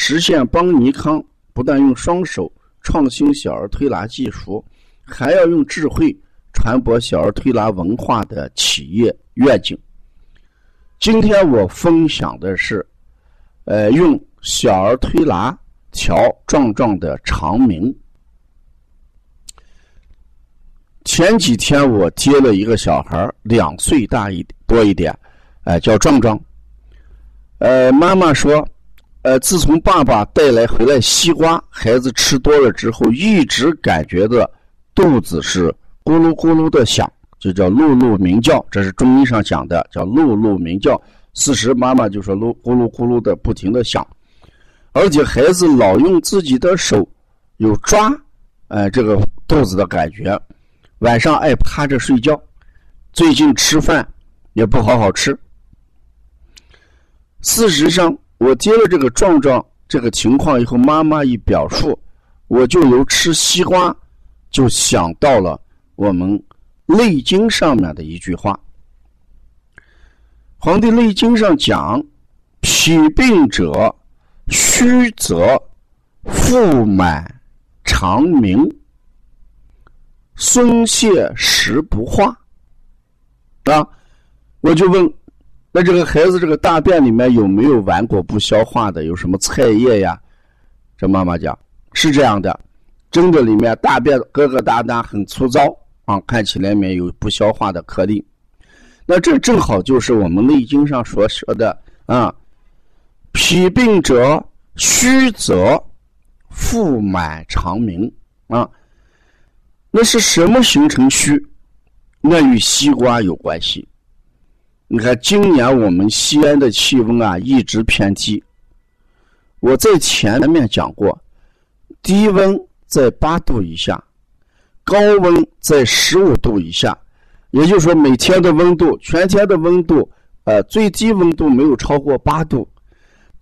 实现邦尼康不但用双手创新小儿推拿技术，还要用智慧传播小儿推拿文化的企业愿景。今天我分享的是，呃，用小儿推拿调壮壮的肠鸣。前几天我接了一个小孩两岁大一多一点，哎，叫壮壮。呃，妈妈说。呃，自从爸爸带来回来西瓜，孩子吃多了之后，一直感觉的肚子是咕噜咕噜的响，就叫噜噜鸣叫。这是中医上讲的，叫噜噜鸣叫。事实妈妈就说噜咕噜咕噜的不停的响，而且孩子老用自己的手有抓，呃，这个肚子的感觉，晚上爱趴着睡觉，最近吃饭也不好好吃。事实上。我接了这个壮壮这个情况以后，妈妈一表述，我就由吃西瓜就想到了我们《内经》上面的一句话，《黄帝内经》上讲：“脾病者，虚则腹满肠鸣，松懈食不化。”啊，我就问。那这个孩子这个大便里面有没有顽果不消化的？有什么菜叶呀？这妈妈讲是这样的，真的里面大便疙疙瘩瘩很粗糙啊，看起来里面有不消化的颗粒。那这正好就是我们《内经》上所说的啊，脾病者虚则腹满肠鸣啊。那是什么形成虚？那与西瓜有关系。你看，今年我们西安的气温啊一直偏低。我在前面讲过，低温在八度以下，高温在十五度以下。也就是说，每天的温度，全天的温度，呃，最低温度没有超过八度，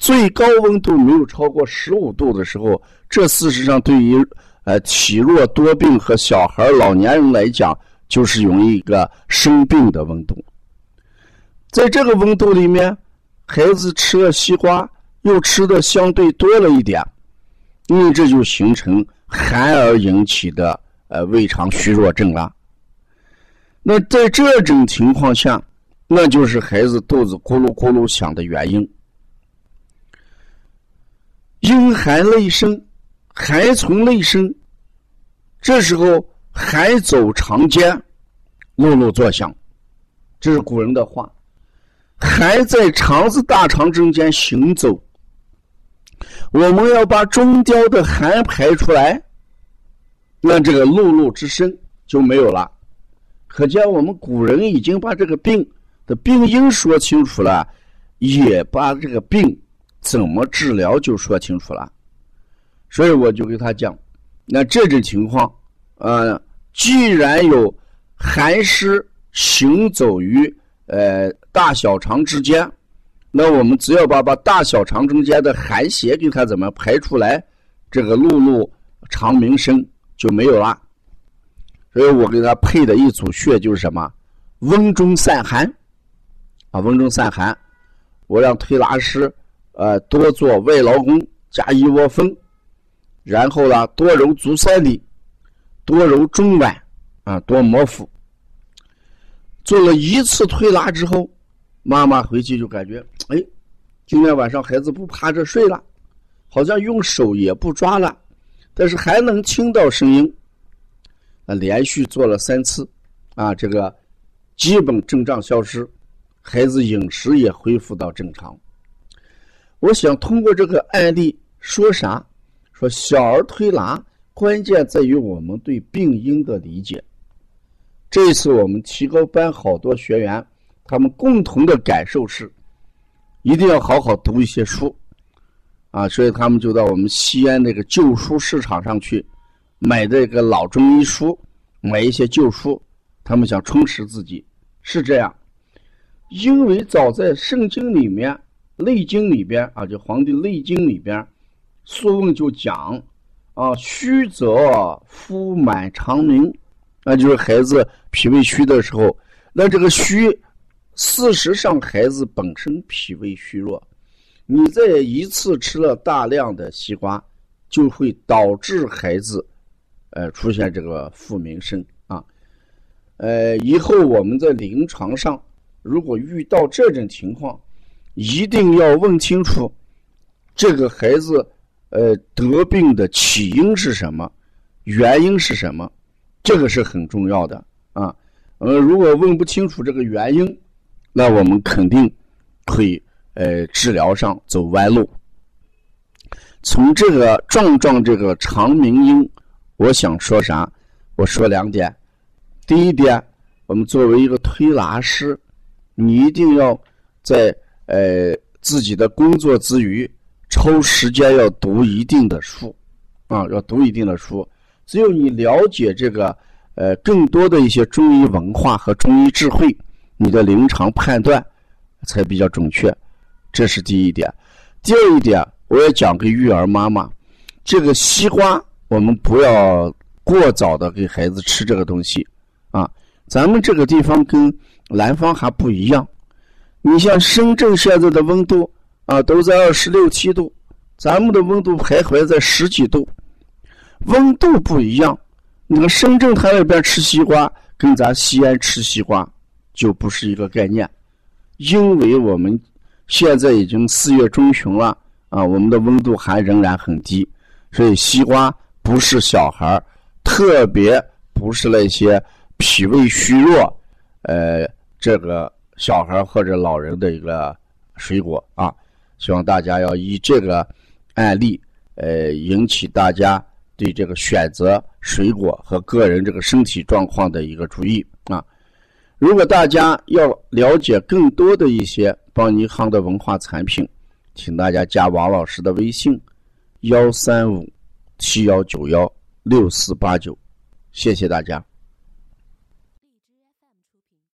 最高温度没有超过十五度的时候，这事实上对于呃体弱多病和小孩、老年人来讲，就是容易一个生病的温度。在这个温度里面，孩子吃了西瓜，又吃的相对多了一点，因为这就形成寒而引起的呃胃肠虚弱症了。那在这种情况下，那就是孩子肚子咕噜咕噜响的原因。阴寒内生，寒从内生，这时候寒走肠间，噜噜作响，这是古人的话。还在肠子、大肠中间行走，我们要把中焦的寒排出来，那这个碌碌之声就没有了。可见我们古人已经把这个病的病因说清楚了，也把这个病怎么治疗就说清楚了。所以我就给他讲，那这种情况，呃，既然有寒湿行走于。呃，大小肠之间，那我们只要把把大小肠中间的寒邪给它怎么排出来，这个碌碌肠鸣声就没有了。所以我给他配的一组穴就是什么，温中散寒啊，温中散寒。我让推拿师呃多做外劳宫加一窝蜂，然后呢多揉足三里，多揉中脘啊，多摩腹。做了一次推拿之后，妈妈回去就感觉，哎，今天晚上孩子不趴着睡了，好像用手也不抓了，但是还能听到声音。啊，连续做了三次，啊，这个基本症状消失，孩子饮食也恢复到正常。我想通过这个案例说啥？说小儿推拿关键在于我们对病因的理解。这一次我们提高班好多学员，他们共同的感受是，一定要好好读一些书，啊，所以他们就到我们西安那个旧书市场上去。买这个老中医书，买一些旧书，他们想充实自己，是这样。因为早在圣经里面，《内经》里边啊，就《黄帝内经》里边，《素问》就讲啊，虚则腹满肠鸣，那就是孩子脾胃虚的时候。那这个虚，事实上孩子本身脾胃虚弱，你再一次吃了大量的西瓜，就会导致孩子。呃，出现这个腹鸣声啊，呃，以后我们在临床上如果遇到这种情况，一定要问清楚这个孩子呃得病的起因是什么，原因是什么，这个是很重要的啊。呃，如果问不清楚这个原因，那我们肯定会呃治疗上走弯路。从这个壮壮这个长鸣音。我想说啥？我说两点。第一点，我们作为一个推拿师，你一定要在呃自己的工作之余抽时间要读一定的书啊，要读一定的书。只有你了解这个呃更多的一些中医文化和中医智慧，你的临床判断才比较准确。这是第一点。第二一点，我也讲给育儿妈妈，这个西瓜。我们不要过早的给孩子吃这个东西，啊，咱们这个地方跟南方还不一样。你像深圳现在的温度啊，都在二十六七度，咱们的温度徘徊在十几度，温度不一样。那个深圳他那边吃西瓜，跟咱西安吃西瓜就不是一个概念，因为我们现在已经四月中旬了啊，我们的温度还仍然很低，所以西瓜。不是小孩儿特别不是那些脾胃虚弱，呃，这个小孩或者老人的一个水果啊。希望大家要以这个案例，呃，引起大家对这个选择水果和个人这个身体状况的一个注意啊。如果大家要了解更多的一些邦尼康的文化产品，请大家加王老师的微信：幺三五。七幺九幺六四八九，谢谢大家。